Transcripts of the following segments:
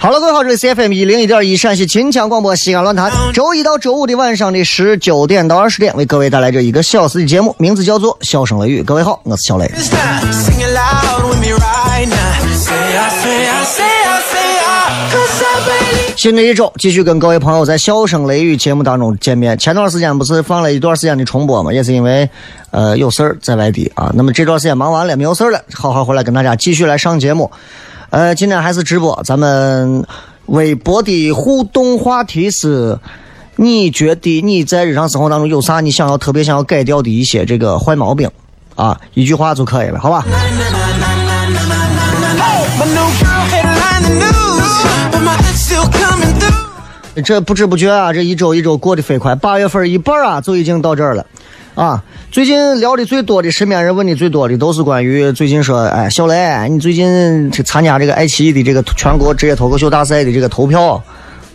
好了，各位好，这里是 FM 一零一点一陕西秦腔广播西安论坛，周一到周五的晚上的十九点到二十点，为各位带来这一个小时的节目，名字叫做《笑声雷雨》。各位好，我是小雷。新的一周，继续跟各位朋友在《笑声雷雨》节目当中见面。前段时间不是放了一段时间的重播嘛，也是因为呃有事儿在外地啊。那么这段时间忙完了，没有事儿了，好好回来跟大家继续来上节目。呃，今天还是直播，咱们微博的互动话题是：你觉得你在日常生活当中有啥你想要特别想要改掉的一些这个坏毛病？啊，一句话就可以了，好吧？这不知不觉啊，这一周一周过得飞快，八月份一半啊就已经到这儿了，啊！最近聊的最多的，身边人问的最多的，都是关于最近说，哎，小雷，你最近去参加这个爱奇艺的这个全国职业脱口秀大赛的这个投票，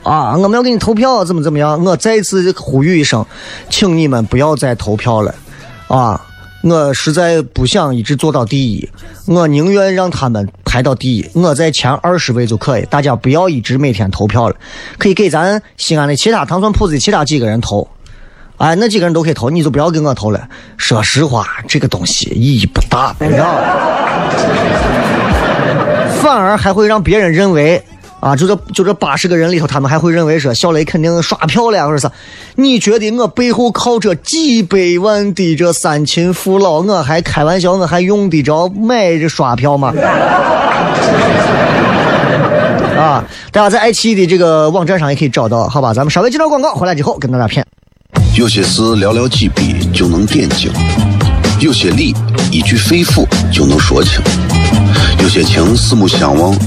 啊，我们要给你投票，怎么怎么样？我再一次呼吁一声，请你们不要再投票了，啊！我实在不想一直做到第一，我宁愿让他们排到第一，我在前二十位就可以。大家不要一直每天投票了，可以给咱西安的其他糖蒜铺子的其他几个人投，哎，那几个人都可以投，你就不要给我投了。说实话，这个东西意义不大，你知道反而还会让别人认为。啊，就这就这八十个人里头，他们还会认为说小雷肯定刷票了，或者啥？你觉得我背后靠着几百万的这三秦父老，我还开玩笑，我还用得着买这刷票吗？啊，大家在爱奇艺的这个网站上也可以找到，好吧？咱们稍微接段广告，回来之后跟大家片。有些事寥寥几笔就能点睛，有些理一句肺腑就能说清，有些情四目相望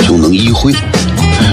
就能意会。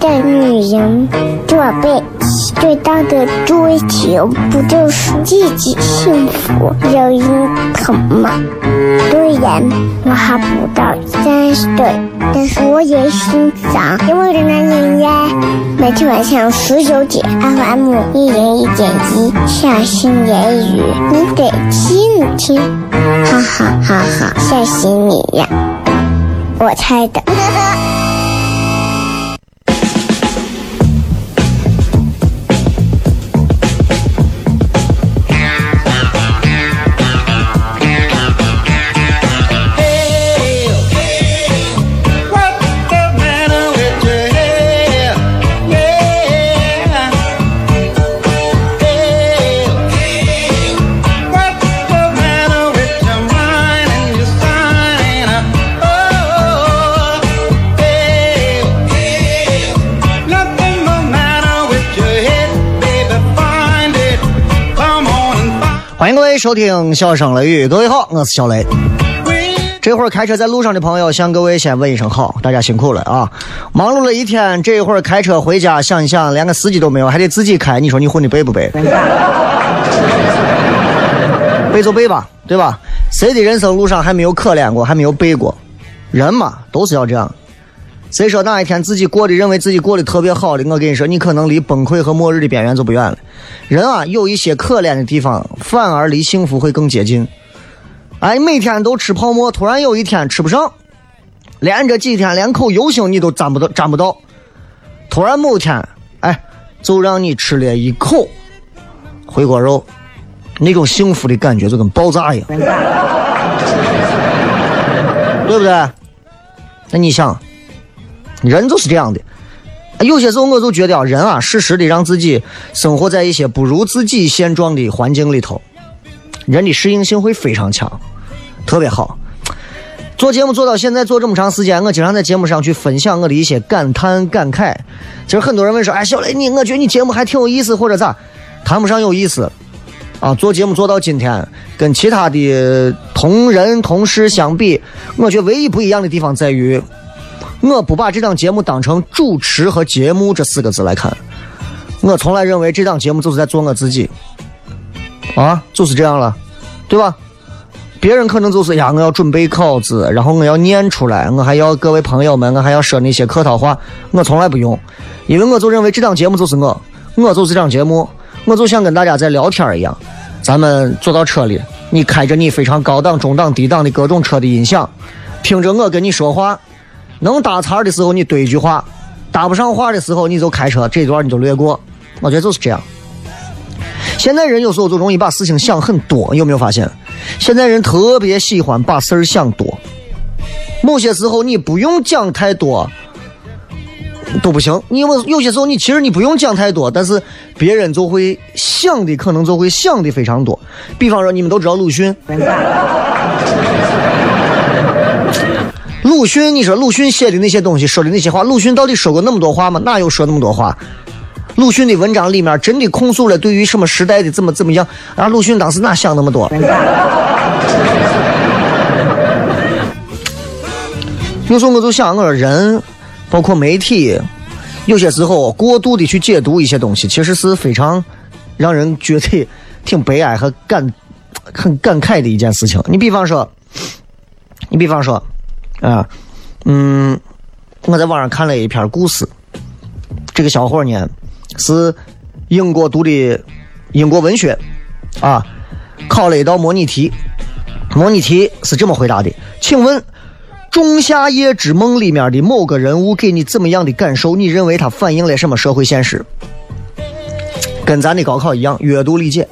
的女人做背最大的追求不就是自己幸福、有人疼吗？虽然我还不到三十岁，但是我也心脏因为的男人呀。每天晚上十九点，FM 一人一点一，下心言语，你得听听，哈哈哈哈，吓死你呀！我猜的。位收听《笑声雷雨》，各位好，我是小雷。这会儿开车在路上的朋友，向各位先问一声好，大家辛苦了啊！忙碌了一天，这一会儿开车回家，想一想，连个司机都没有，还得自己开，你说你混的背不背？背就背吧，对吧？谁的人生路上还没有可怜过，还没有背过？人嘛，都是要这样。谁说哪一天自己过的认为自己过得特别好的？我跟你说，你可能离崩溃和末日的边缘就不远了。人啊，有一些可怜的地方，反而离幸福会更接近。哎，每天都吃泡沫，突然有一天吃不上，连着几天连口油星你都沾不到，沾不到。突然某天，哎，就让你吃了一口回锅肉，那种幸福的感觉就跟爆炸一样，对不对？那你想？人就是这样的，有些时候我就觉得人啊，适时的让自己生活在一些不如自己现状的环境里头，人的适应性会非常强，特别好。做节目做到现在做这么长时间，我经常在节目上去分享我的一些感叹感慨。其实很多人问说：“哎，小雷你，我觉得你节目还挺有意思，或者咋？”谈不上有意思啊。做节目做到今天，跟其他的同人同事相比，我觉得唯一不一样的地方在于。我不把这档节目当成主持和节目这四个字来看，我从来认为这档节目就是在做我自己，啊，就是这样了，对吧？别人可能就是呀，我要准备稿子，然后我要念出来，我还要各位朋友们，我还要说那些客套话，我从来不用，因为我就认为这档节目就是我，我就是这档节目，我就像跟大家在聊天一样，咱们坐到车里，你开着你非常高档、中档、低档的各种车的音响，听着我跟你说话。能搭茬的时候，你对一句话；搭不上话的时候，你就开车这段你就略过。我觉得就是这样。现在人有时候就容易把事情想很多，有没有发现？现在人特别喜欢把事儿想多。某些时候你不用讲太多都不行。你有有些时候你其实你不用讲太多，但是别人就会想的可能就会想的非常多。比方说，你们都知道鲁迅。鲁迅，你说鲁迅写的那些东西，说的那些话，鲁迅到底说过那么多话吗？哪有说那么多话？鲁迅的文章里面真的控诉了对于什么时代的怎么怎么样？啊，鲁迅当时哪想那么多？有时候我就想，我说人，包括媒体，有些时候过度的去解读一些东西，其实是非常让人觉得挺悲哀和感很感慨的一件事情。你比方说，你比方说。啊，嗯，我在网上看了一篇故事。这个小伙呢是英国读的英国文学，啊，考了一道模拟题。模拟题是这么回答的：请问《仲夏夜之梦》里面的某个人物给你怎么样的感受？你认为他反映了什么社会现实？跟咱的高考一样，阅读理解。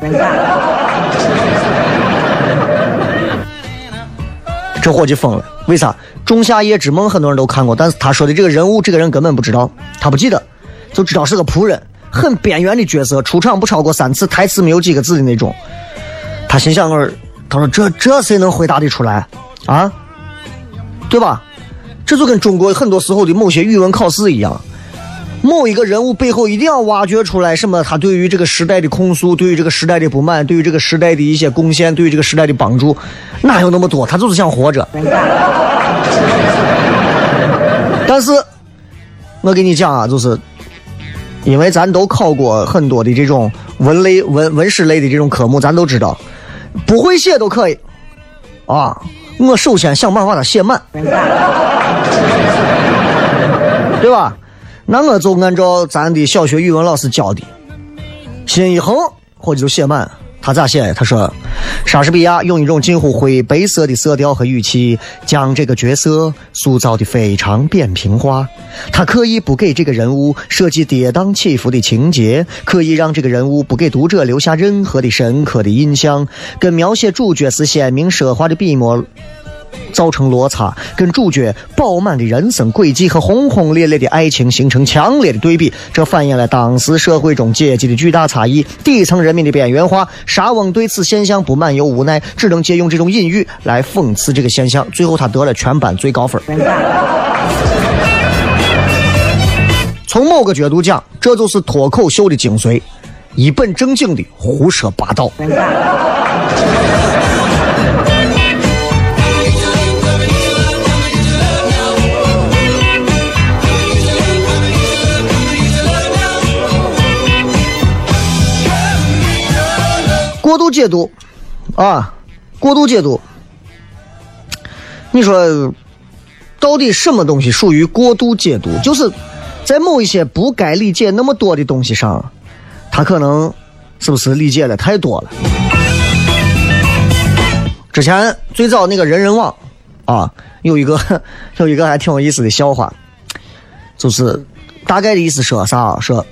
这伙计疯了，为啥？《仲夏夜之梦》很多人都看过，但是他说的这个人物，这个人根本不知道，他不记得，就知道是个仆人，很边缘的角色，出场不超过三次，台词没有几个字的那种。他心想：我，他说这这谁能回答得出来啊？对吧？这就跟中国很多时候的某些语文考试一样。某一个人物背后一定要挖掘出来什么？他对于这个时代的控诉，对于这个时代的不满，对于这个时代的一些贡献，对于这个时代的帮助，哪有那么多？他就是想活着。但是，我跟你讲啊，就是因为咱都考过很多的这种文类、文文史类的这种科目，咱都知道，不会写都可以啊。我首先想办法把它写满，对吧？那我就按照咱的小学语文老师教的，心一横，或者就写满。他咋写？他说，莎士比亚用一种近乎灰白色的色调和语气，将这个角色塑造的非常扁平化。他可以不给这个人物设计跌宕起伏的情节，可以让这个人物不给读者留下任何的深刻的印象，跟描写主角时鲜明奢华的笔墨。造成落差，跟主角饱满的人生轨迹和轰轰烈烈的爱情形成强烈的对比，这反映了当时社会中阶级的巨大差异，底层人民的边缘化。沙翁对此现象不满又无奈，只能借用这种隐喻来讽刺这个现象。最后，他得了全班最高分。从某个角度讲，这就是脱口秀的精髓。一本正经的胡说八道。过度解读，啊，过度解读。你说，到底什么东西属于过度解读？就是在某一些不该理解那么多的东西上，他可能是不是理解的太多了？之前最早那个人人网啊，有一个 有一个还挺有意思的笑话，就是大概的意思说啥？说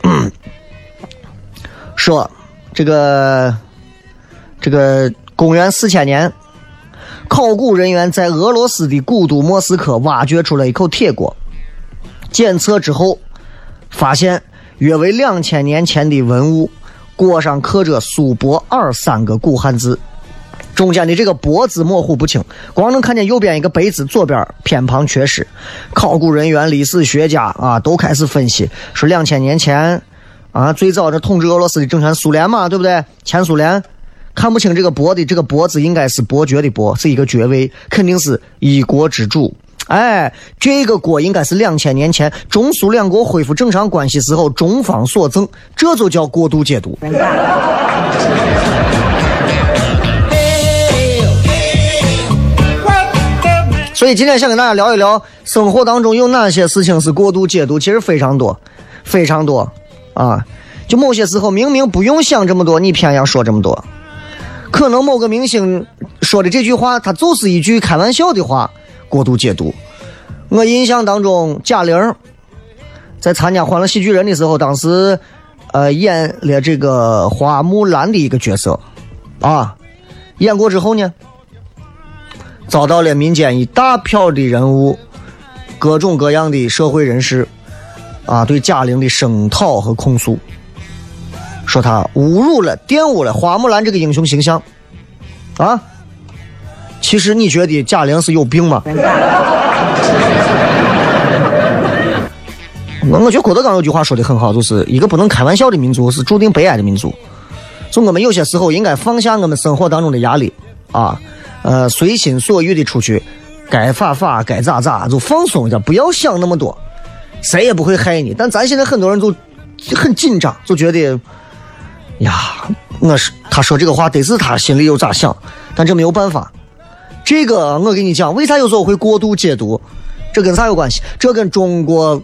说这个。这个公元四千年，考古人员在俄罗斯的古都莫斯科挖掘出了一口铁锅，检测之后发现约为两千年前的文物，锅上刻着“苏泊尔”三个古汉字，中间的这个“泊”字模糊不清，光能看见右边一个“碑”字，左边偏旁缺失。考古人员、历史学家啊，都开始分析，说两千年前啊，最早这统治俄罗斯的政权苏联嘛，对不对？前苏联。看不清这个“伯”的这个“伯”字，应该是伯爵的“伯”，是一个爵位，肯定是一国之主。哎，这个锅应该是两千年前中苏两国恢复正常关系时候中方所赠，这就叫过度解读。所以今天想跟大家聊一聊，生活当中有哪些事情是过度解读？其实非常多，非常多啊！就某些时候明明不用想这么多，你偏要说这么多。可能某个明星说的这句话，他就是一句开玩笑的话，过度解读。我印象当中，贾玲在参加《欢乐喜剧人》的时候，当时呃演了这个花木兰的一个角色，啊，演过之后呢，遭到了民间一大票的人物、各种各样的社会人士啊对贾玲的声讨和控诉。说他侮辱了、玷污了花木兰这个英雄形象，啊！其实你觉得贾玲是有病吗？我 我觉得郭德纲有句话说的很好，就是一个不能开玩笑的民族是注定悲哀的民族。就我们有些时候应该放下我们生活当中的压力啊，呃，随心所欲的出去，该发发，该咋咋，就放松一点，不要想那么多，谁也不会害你。但咱现在很多人就很紧张，就觉得。呀，我是他说这个话得是他心里有咋想，但这没有办法。这个我跟你讲，为啥有时候会过度解读？这跟啥有关系？这跟中国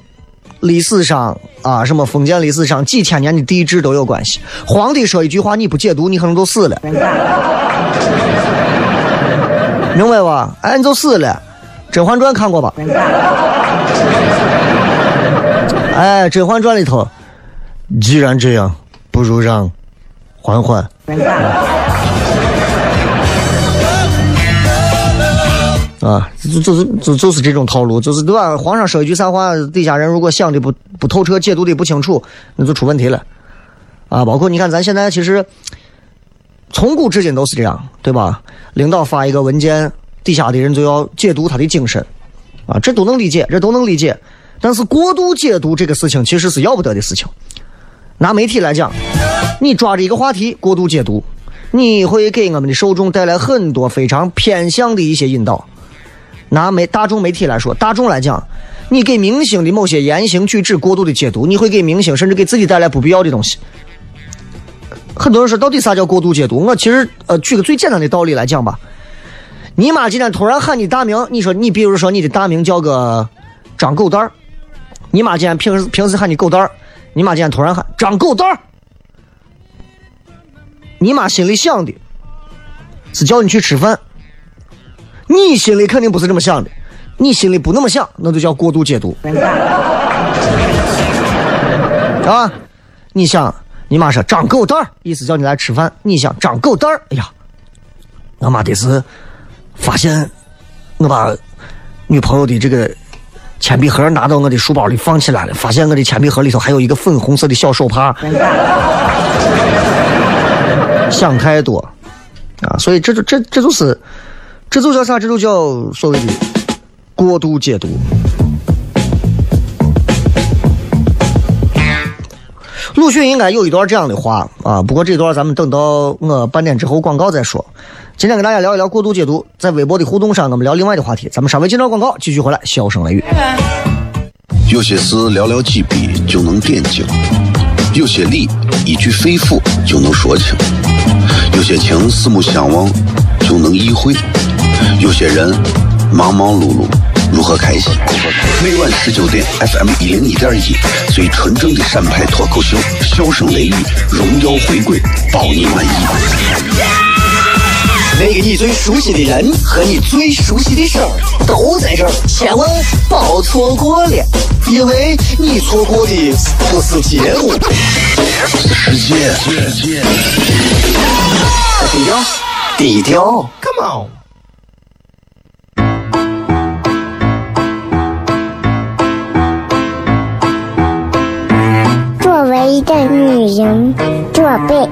历史上啊，什么封建历史上几千年的帝制都有关系。皇帝说一句话，你不解读，你可能就死了，明白吧？哎，你就死了。《甄嬛传》看过吧？哎，《甄嬛传》里头，既然这样，不如让。缓缓。啊，就就是就就是这种套路，就是对吧？皇上说一句啥话，底下人如果想的不不透彻，解读的不清楚，那就出问题了。啊，包括你看，咱现在其实从古至今都是这样，对吧？领导发一个文件，底下的人就要解读他的精神，啊，这都能理解，这都能理解。但是过度解读这个事情，其实是要不得的事情。拿媒体来讲。你抓着一个话题过度解读，你会给我们的受众带来很多非常偏向的一些引导。拿媒大众媒体来说，大众来讲，你给明星的某些言行举止过度的解读，你会给明星甚至给自己带来不必要的东西。很多人说，到底啥叫过度解读？我其实呃，举个最简单的道理来讲吧。你妈今天突然喊你大名，你说你比如说你的大名叫个张狗蛋儿，你妈今天平时平时喊你狗蛋儿，你妈今天突然喊张狗蛋儿。你妈心里想的是叫你去吃饭，你心里肯定不是这么想的，你心里不那么想，那就叫过度解读，啊？你想，你妈说张狗蛋儿，意思叫你来吃饭，你想张狗蛋儿，哎呀，我妈的是发现我把女朋友的这个铅笔盒拿到我的书包里放起来了，发现我的铅笔盒里头还有一个粉红色的小手帕。想太多，啊，所以这就这这就是，这就叫啥？这就叫所谓的过度解读。鲁迅应该有一段这样的话啊，不过这段咱们等到我半点之后广告再说。今天跟大家聊一聊过度解读，在微博的互动上，我们聊另外的话题。咱们稍微进到广告，继续回来，笑声雷雨。有些事寥寥几笔就能点睛，有些理一句肺腑就能说清，有些情四目相望就能意会，有些人忙忙碌碌如何开心？每晚十九点，FM 一零一点一，最纯正的陕派脱口秀，笑声雷雨，荣耀回归，包你满意。那个你最熟悉的人和你最熟悉的事儿都在这儿，千万别错过了，因为你错过的不是节目，世界。低调，低调，Come on。作为一个女人，这辈子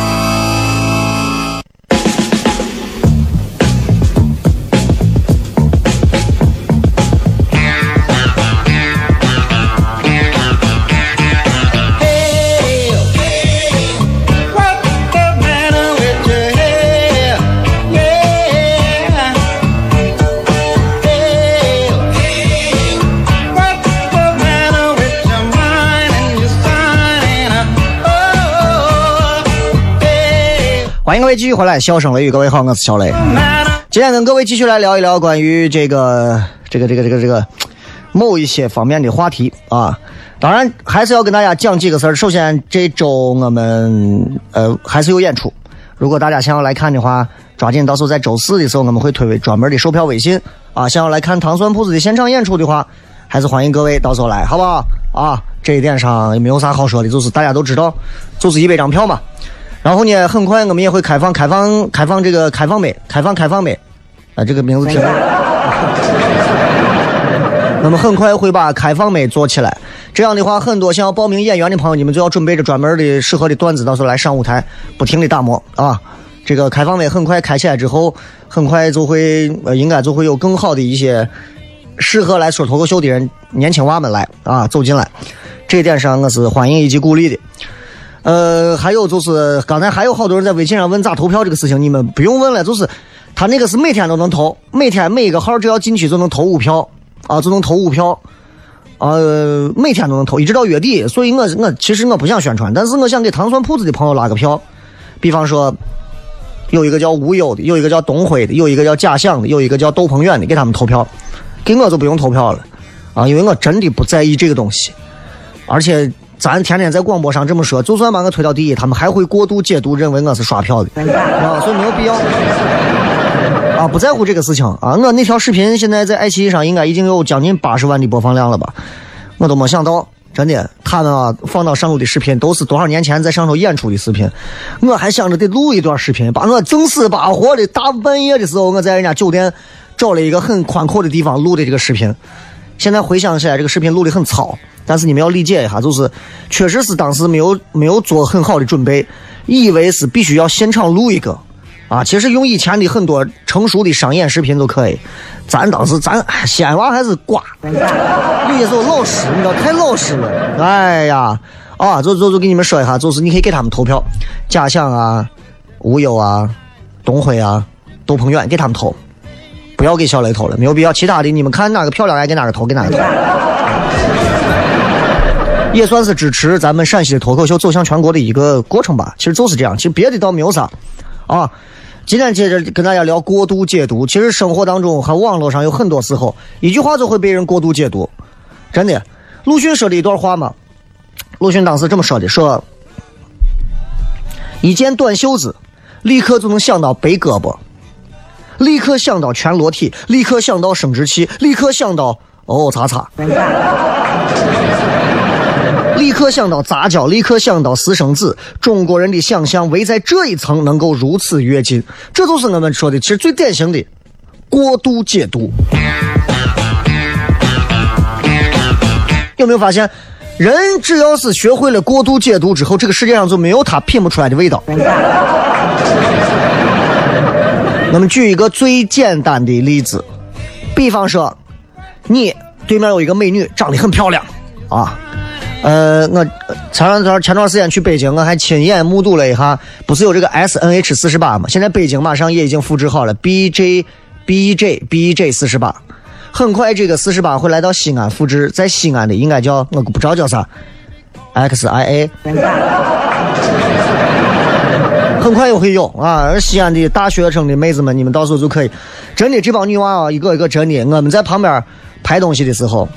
欢迎各位继续回来，笑声雷雨，各位好，我是小雷。今天跟各位继续来聊一聊关于这个这个这个这个这个某一些方面的话题啊。当然还是要跟大家讲几个事儿。首先这周我们呃还是有演出，如果大家想要来看的话，抓紧到时候在周四的时候我们会推为专门的售票微信啊。想要来看糖蒜铺子的现场演出的话，还是欢迎各位到时候来，好不好？啊，这一点上也没有啥好说的，就是大家都知道，就是一百张票嘛。然后呢，很快我们也会开放开放开放这个开放麦，开放开放麦，啊，这个名字挺。那么很快会把开放麦做起来。这样的话，很多想要报名演员的朋友，你们就要准备着专门的适合的段子，到时候来上舞台，不停的打磨啊。这个开放麦很快开起来之后，很快就会呃，应该就会有更好的一些适合来说脱口秀的人，年轻娃们来啊走进来。这一点上我是欢迎以及鼓励的。呃，还有就是刚才还有好多人在微信上问咋投票这个事情，你们不用问了，就是他那个是每天都能投，每天每一个号只要进去就能投五票啊，就能投五票，呃，每天都能投，一直到月底。所以我我其实我不想宣传，但是我想给糖蒜铺子的朋友拉个票，比方说有一个叫无忧的，有一个叫东辉的，有一个叫假想的，有一个叫窦鹏远的，给他们投票，给我就不用投票了啊，因为我真的不在意这个东西，而且。咱天天在广播上这么说，就算把我推到第一，他们还会过度解读，认为我是刷票的，啊，所以没有必要，啊，不在乎这个事情啊。我那条视频现在在爱奇艺上应该已经有将近八十万的播放量了吧？我都没想到，真的，他们啊放到上头的视频都是多少年前在上头演出的视频，我还想着得录一段视频，把我正死八活的大半夜的时候，我在人家酒店找了一个很宽阔的地方录的这个视频。现在回想起来，这个视频录的很糙，但是你们要理解一下，就是确实是当时没有没有做很好的准备，以为是必须要现场录一个，啊，其实用以前的很多成熟的商演视频都可以。咱当时咱西安娃还是瓜，有些时候老实，你知道太老实了。哎呀，啊，就就就给你们说一下，就是你可以给他们投票，假想啊、无忧啊、东辉啊、窦鹏远给他们投。不要给小雷投了，没有必要。其他的你们看哪个漂亮，爱给哪个投，给哪个投。也算是支持咱们陕西的脱口秀走向全国的一个过程吧。其实就是这样，其实别的倒没有啥。啊，今天接着跟大家聊过度解读。其实生活当中和网络上有很多时候，一句话就会被人过度解读。真的，鲁迅说的一段话嘛，鲁迅当时这么说的：说一件短袖子，立刻就能想到背胳膊。立刻想到全裸体，立刻想到生殖器，立刻想到哦，擦擦。立刻想到杂交，立刻想到私生子。中国人的想象围在这一层能够如此跃进，这就是我们说的，其实最典型的过度解读。有没有发现，人只要是学会了过度解读之后，这个世界上就没有他品不出来的味道。我们举一个最简单的例子，比方说，你对面有一个美女，长得很漂亮，啊，呃，我前两段前段时间去北京，我还亲眼目睹了一下，不是有这个 S N H 四十八吗？现在北京马上也已经复制好了 B J B J B J 四十八。很快，这个四十八会来到西安复制，在西安的应该叫我不知道叫啥，X I A。很快又会有啊！西安的大学生的妹子们，你们到时候就可以，真的这帮女娃啊，一个一个真的，我们在旁边拍东西的时候，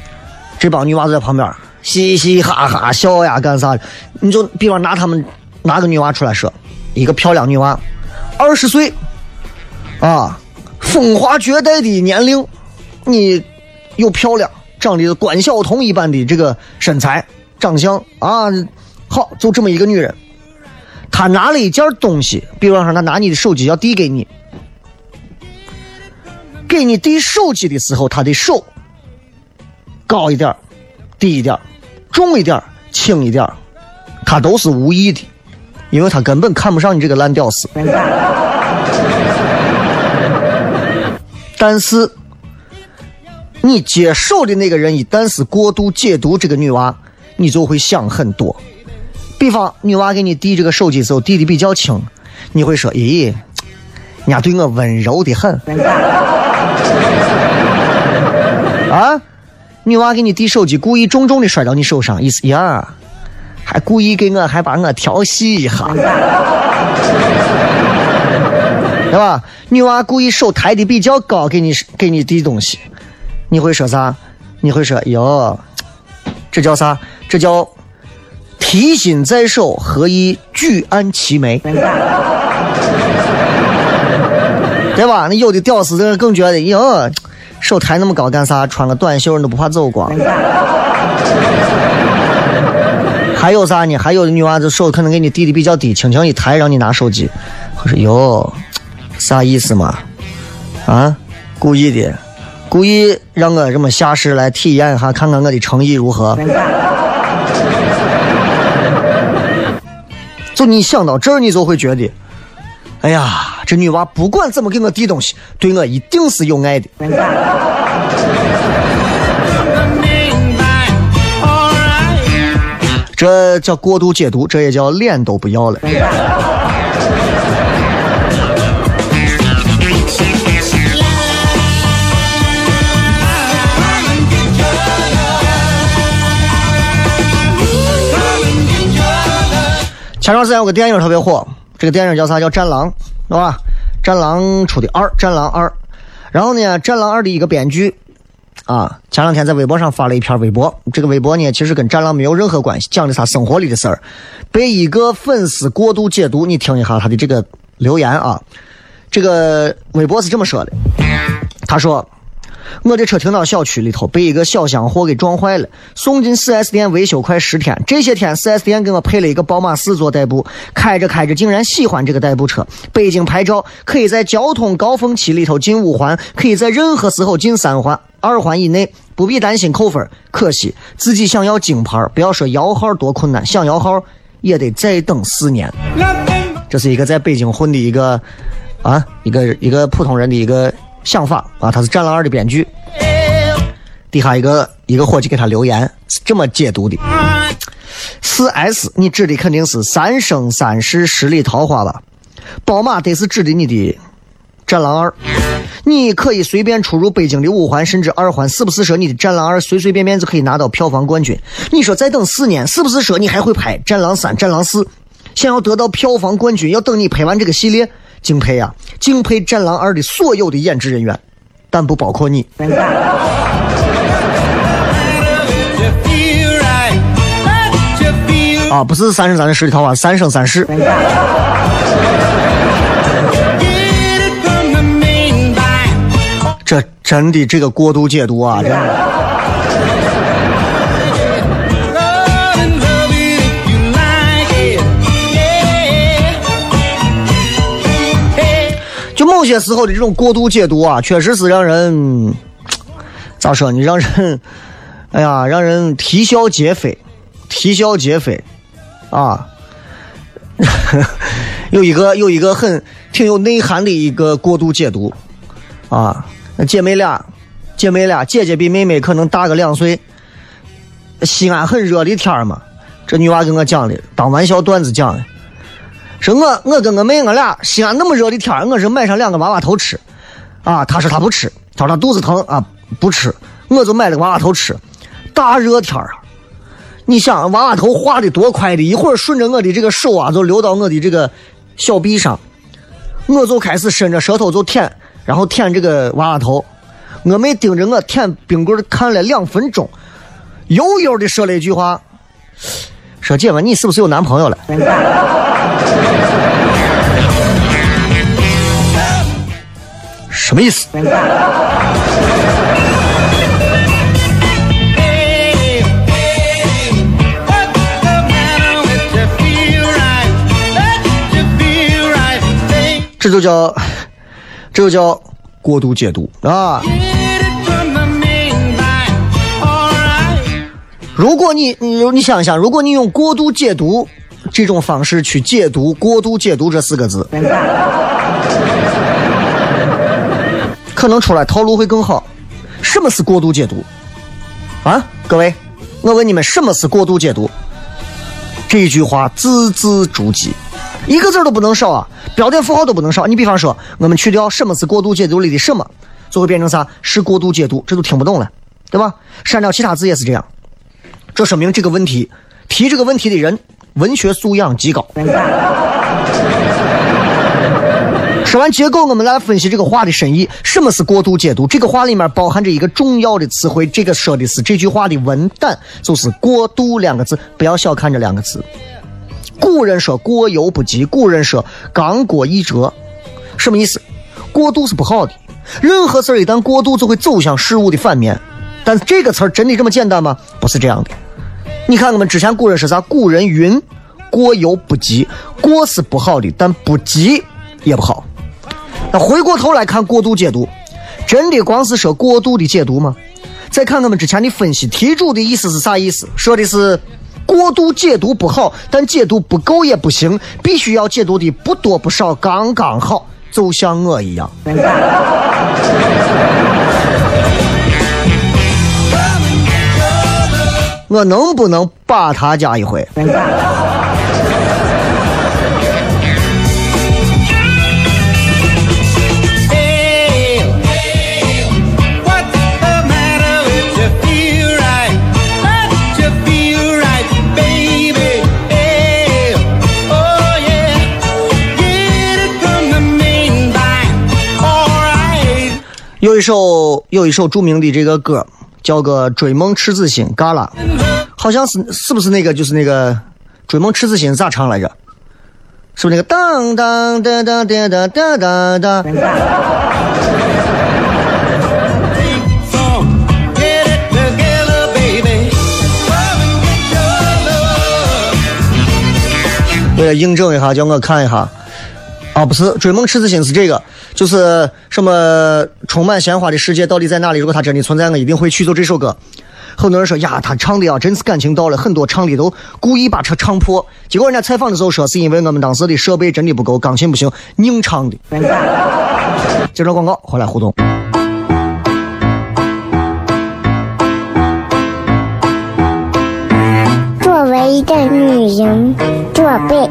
这帮女娃子在旁边嘻嘻哈哈笑呀，干啥？你就比方拿他们拿个女娃出来说，一个漂亮女娃，二十岁，啊，风华绝代的年龄。你又漂亮，长得关晓彤一般的这个身材、长相啊，好，就这么一个女人，她拿了一件东西，比方说她拿你的手机要递给你，给你递手机的时候，她的手高一点、低一点、重一点、轻一点，她都是无意的，因为她根本看不上你这个烂屌丝。但是。你接手的那个人一旦是过度解读这个女娃，你就会想很多。比方女娃给你递这个手机时候递的比较轻，你会说：“咦，人家对我温柔的很。”啊，女娃给你递手机，故意重重的摔到你手上，意思呀，还故意给我还把我调戏一下，对吧？女娃故意手抬的比较高，给你给你递东西。你会说啥？你会说哟，这叫啥？这叫提心在手，何以举案齐眉？对吧？那有的屌丝更觉得哟，手抬那么高干啥？穿个短袖你都不怕走光？还有啥呢？还有的女娃子手可能给你递的比较低，轻轻一抬让你拿手机。我说哟，啥意思嘛？啊，故意的。故意让我这么下试来体验一下，看看我的诚意如何。就你想到这儿，你就会觉得，哎呀，这女娃不管怎么给我递东西，对我一定是有爱的。这叫过度解读，这也叫脸都不要了。前段时间有个电影特别火，这个电影叫啥？叫《战狼》，是吧？战狼出的二，《战狼二》。然后呢，《战狼二》的一个编剧啊，前两天在微博上发了一篇微博。这个微博呢，其实跟《战狼》没有任何关系，讲的他生活里的事儿，被一个粉丝过度解读。你听一下他的这个留言啊，这个微博是这么说的，他说。我的车停到小区里头，被一个小箱货给撞坏了，送进 4S 店维修快十天。这些天 4S 店给我配了一个宝马四座代步，开着开着竟然喜欢这个代步车。北京牌照可以在交通高峰期里头进五环，可以在任何时候进三环、二环以内，不必担心扣分。可惜自己想要京牌，不要说摇号多困难，想摇号也得再等四年。这是一个在北京混的一个啊，一个一个普通人的一个。想法啊，他是《战狼二》的编剧，底下一个一个伙计给他留言是，这么解读的：四 S，你指的肯定是三生三世十里桃花吧？宝马得是指的你的《战狼二》，你可以随便出入北京的五环甚至二环，是不是说你的《战狼二》随随便便就可以拿到票房冠军？你说再等四年，是不是说你还会拍《战狼三》《战狼四》？想要得到票房冠军，要等你拍完这个系列。敬佩呀，敬佩《战狼二》的所有的演职人员，但不包括你。啊，不是三生三世十里桃花，三生三世。这真的这个过度解读啊，真有些时候的这种过度解读啊，确实是让人 咋说呢？让人哎呀，让人啼笑皆非，啼笑皆非啊！有一个有一个很挺有内涵的一个过度解读啊，姐妹俩，姐妹俩，姐姐比妹妹可能大个两岁。西安很热的天嘛，这女娃跟我讲的，当玩笑段子讲的。说我我跟我妹我俩西安那么热的天，我是买上两个娃娃头吃，啊，她说她不吃，她说她肚子疼啊不吃，我就买了个娃娃头吃。大热天啊，你想娃娃头化的多快的，一会儿顺着我的这个手啊，就流到我的这个小臂上，我就开始伸着舌头就舔，然后舔这个娃娃头。我妹盯着我舔冰棍看了两分钟。悠悠的说了一句话：“说姐们，你是不是有男朋友了？” 什么意思？这就叫，这就叫过度解读啊！如果你你你想想，如果你用过度解读这种方式去解读“过度解读”这四个字，可能出来套路会更好。什么是过度解读？啊，各位，我问你们，什么是过度解读？这句话字字珠玑，一个字都不能少啊，标点符号都不能少。你比方说，我们去掉“什么是过度解读”里的“什么”，就会变成啥？是过度解读，这都听不懂了，对吧？删掉其他字也是这样。这说明这个问题提这个问题的人文学素养极高。说完结构，我们来分析这个话的深意。什么是过度解读？这个话里面包含着一个重要的词汇，这个说的是这句话的文胆，就是“过度”两个字。不要小看这两个字。古人说“过犹不及”，古人说“刚过易折”，什么意思？过度是不好的，任何事儿一旦过度，就会走向事物的反面。但这个词儿真的这么简单吗？不是这样的。你看，我们之前古人说啥？古人云：“过犹不及。”过是不好的，但不及也不好。那回过头来看过度解读，真的光是说过度的解读吗？再看我们之前的分析，题主的意思是啥意思？说的是过度解读不好，但解读不够也不行，必须要解读的不多不少，刚刚好，就像我一样。我能不能把他加一回？有一首有一首著名的这个歌。叫个追梦赤子心，嘎啦，好像是是不是那个就是那个追梦赤子心咋唱来着？是不是那个当当当当当当当当当？为了印证一下，叫我看一下。啊，不是追梦赤子心是这个，就是什么充满鲜花的世界到底在哪里？如果它真的存在，我一定会去做这首歌。很多人说呀，他唱的啊，真是感情到了，很多唱的都故意把车唱破。结果人家采访的时候说，是因为我们当时的设备真的不够，钢琴不行，硬唱的。接着广告，回来互动。作为一个女人，做被。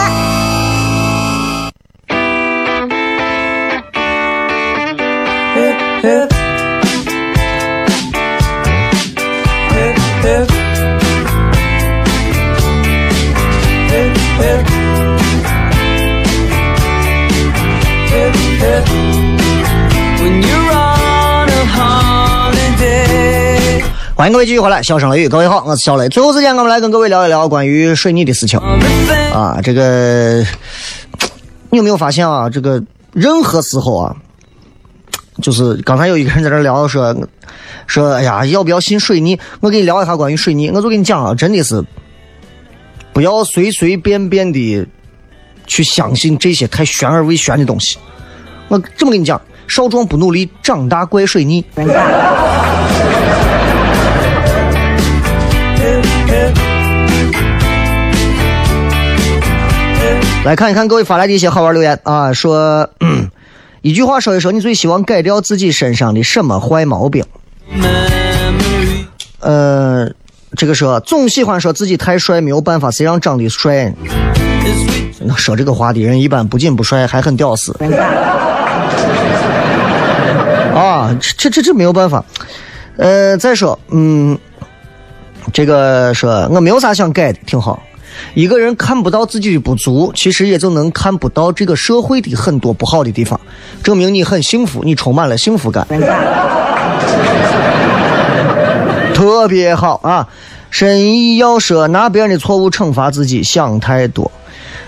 欢迎各位继续回来，笑声雷雨，各位好，我是小雷。最后时间，我们来跟各位聊一聊关于水泥的事情啊。这个你有没有发现啊？这个任何时候啊，就是刚才有一个人在这聊说说，哎呀，要不要信水泥？我给你聊一下关于水泥，我就跟你讲啊，真的是不要随随便便的去相信这些太玄而未玄的东西。我这么跟你讲，少壮不努力，长大怪水泥。来看一看各位发来的一些好玩留言啊，说嗯一句话说一说，你最希望改掉自己身上的什么坏毛病？呃，这个说总喜欢说自己太帅，没有办法，谁让长得帅？那说这个话的人一般不仅不帅，还很屌丝。啊，这这这没有办法。呃，再说，嗯，这个说我没有啥想改的，挺好。一个人看不到自己的不足，其实也就能看不到这个社会的很多不好的地方，证明你很幸福，你充满了幸福感，特别好啊！深意要说，拿别人的错误惩罚自己，想太多。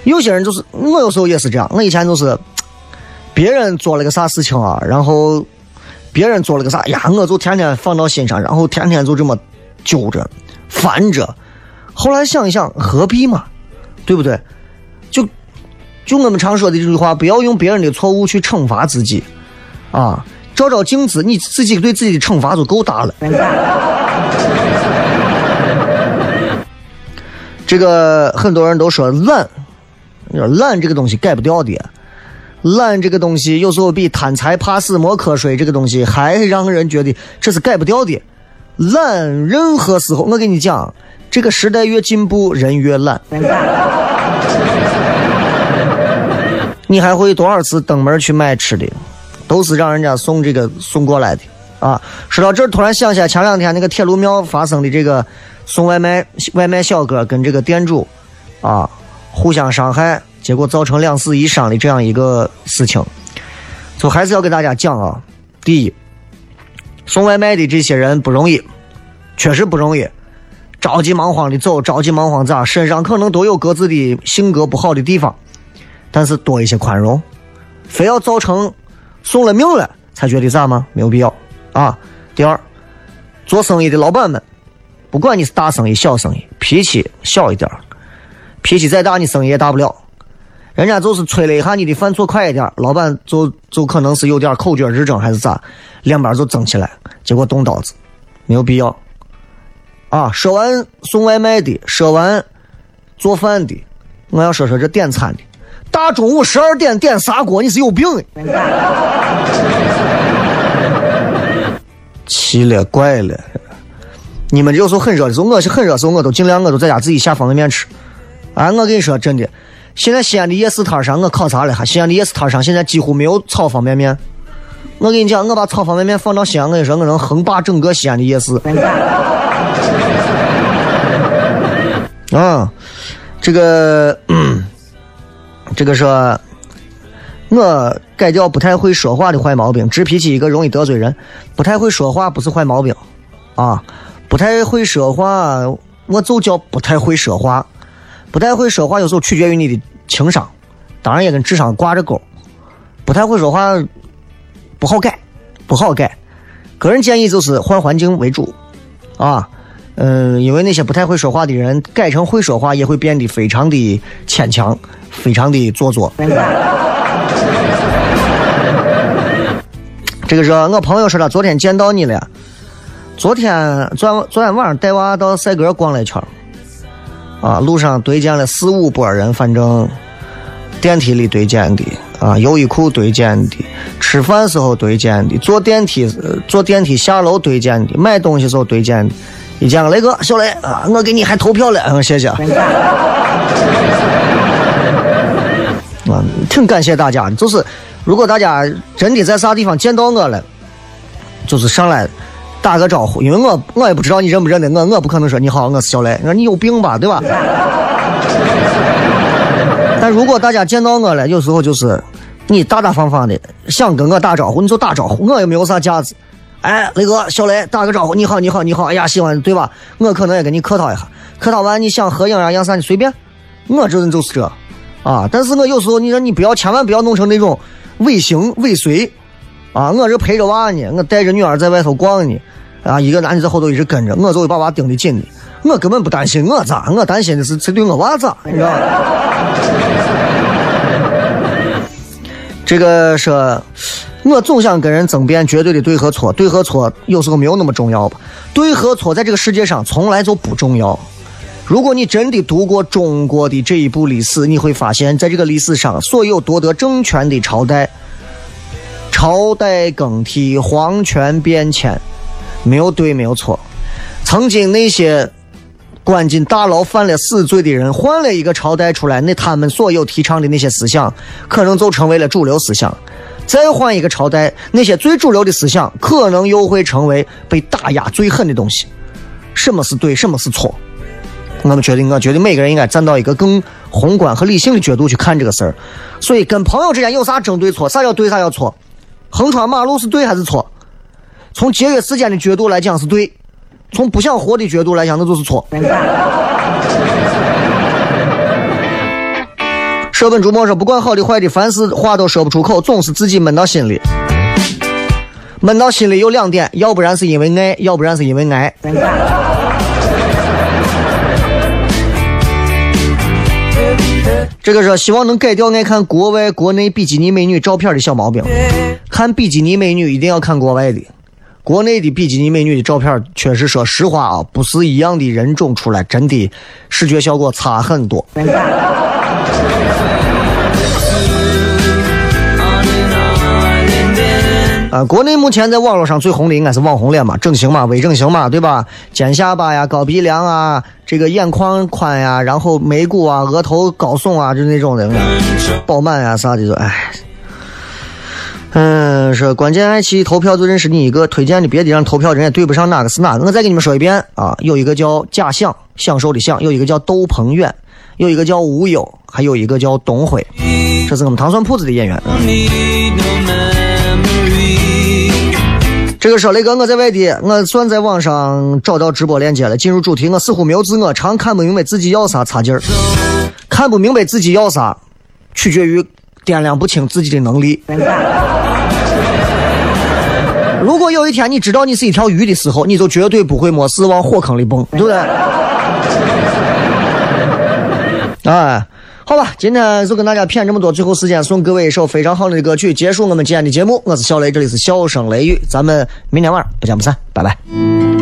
有些人就是，我有时候也是这样。我以前就是，别人做了个啥事情啊，然后别人做了个啥呀，我就天天放到心上，然后天天就这么揪着、烦着。后来想一想，何必嘛，对不对？就就我们常说的这句话，不要用别人的错误去惩罚自己，啊，照照镜子，你自己对自己的惩罚就够大了。这个很多人都说懒，懒这个东西改不掉的，懒这个东西有时候比贪财怕死摸瞌睡这个东西还让人觉得这是改不掉的。懒，任何时候我跟你讲。这个时代越进步，人越懒。你还会多少次登门去买吃的？都是让人家送这个送过来的啊！说到这儿，突然想起来前两天那个铁路庙发生的这个送外卖外卖小哥跟这个店主啊互相伤害，结果造成两死一伤的这样一个事情。就还是要给大家讲啊，第一，送外卖的这些人不容易，确实不容易。着急忙慌的走，着急忙慌咋？身上可能都有各自的性格不好的地方，但是多一些宽容，非要造成送了命了才觉得咋吗？没有必要啊。第二，做生意的老板们，不管你是大生意小生意，脾气小一点脾气再大你生意也大不了。人家就是催了一下你的饭做快一点老板就就可能是有点口角之争还是咋，两边就争起来，结果动刀子，没有必要。啊，说完送外卖的，说完做饭的，我要说说这点餐的。大中午十二点点砂锅，你是有病！奇了怪了！你们有时候很热的时候，我是很热的时候，我都尽量我都在家自己下方便面吃。啊，我跟你说真的，现在西安的夜市摊上，我考察了哈，西安的夜市摊上现在几乎没有炒方便面。我跟你讲，我把炒方便面放到西安，我跟你说，我能横霸整个西安的夜市。啊，这个，这个说，我改掉不太会说话的坏毛病，直脾气一个容易得罪人。不太会说话不是坏毛病，啊，不太会说话，我就叫不太会说话。不太会说话有时候取决于你的情商，当然也跟智商挂着钩。不太会说话不好改，不好改。个人建议就是换环境为主，啊。嗯，因为那些不太会说话的人，改成会说话也会变得非常的牵强，非常的做作。这个是我朋友说他昨天见到你了，昨天昨昨天晚上带娃到赛格逛了一圈，啊，路上对见了四五波人，反正电梯里对见的，啊，优衣库对见的，吃饭时候对见的，坐电梯坐电梯下楼对见的，买东西时候对见的。你讲雷哥，小雷啊，我给你还投票了，谢谢。啊，挺感谢大家。就是如果大家真的在啥地方见到我了，就是上来打个招呼，因为我我也不知道你认不认得我，我不可能说你好，我是小雷，说你有病吧，对吧？但如果大家见到我了，有时候就是你大大方方的想跟我打招呼，你就打招呼，我也没有啥架子。哎，雷哥，小雷，打个招呼，你好，你好，你好，哎呀，喜欢对吧？我可能也跟你客套一下，客套完你想合影啊，样啥你随便，我这人就是这，啊，但是我有时候你说你不要，千万不要弄成那种尾行尾随，啊，我这陪着娃呢，我带着女儿在外头逛呢，啊，一个男的在后头一直跟着，我就会把娃盯得紧的，我根本不担心我咋，我担心的是这对我娃咋，你知道吗？这个说，我总想跟人争辩绝对的对和错，对和错有时候没有那么重要吧？对和错在这个世界上从来就不重要。如果你真的读过中国的这一部历史，你会发现在这个历史上，所有夺得政权的朝代，朝代更替，皇权变迁，没有对，没有错。曾经那些。关进大牢犯了死罪的人，换了一个朝代出来，那他们所有提倡的那些思想，可能就成为了主流思想。再换一个朝代，那些最主流的思想，可能又会成为被打压最狠的东西。什么是对，什么是错？我们觉得，我觉得每个人应该站到一个更宏观和理性的角度去看这个事儿。所以，跟朋友之间有啥争对错？啥叫对，啥叫错？横穿马路是对还是错？从节约时间的角度来讲是对。从不想活的角度来讲，那就是错。舍本逐末说，不管好的坏的，凡事话都说不出口，总是自己闷到心里。闷到心里有两点，要不然是因为爱，要不然是因为爱。这个是希望能改掉爱看国外、国内比基尼美女照片的小毛病。看比基尼美女一定要看国外的。国内的比基尼美女的照片，确实说实话啊，不是一样的人种出来，真的视觉效果差很多。国内目前在网络上最红的应该是网红脸嘛，整形嘛，微整形嘛，对吧？尖下巴呀，高鼻梁啊，这个眼眶宽呀，然后眉骨啊，额头高耸啊，就那种的，饱满呀啥的，就哎。嗯，说关键爱奇艺投票就认识你一个，推荐的别的让投票人也对不上哪个是哪个。我再给你们说一遍啊，有一个叫假想，享受的享，有一个叫窦鹏远，有一个叫吴优，还有一个叫东辉，这是我们糖蒜铺子的演员。这个说雷哥，我在外地，我算在网上找到直播链接了。进入主题，我似乎没有自我，常看不明白自己要啥，差劲儿。看不明白自己要啥，取决于掂量不清自己的能力。如果有一天你知道你是一条鱼的时候，你就绝对不会没事往火坑里蹦，对不对？哎，好吧，今天就跟大家谝这么多，最后时间送各位一首非常好的歌曲，结束我们今天的节目。我是小雷，这里是笑声雷雨，咱们明天晚上不见不散，拜拜。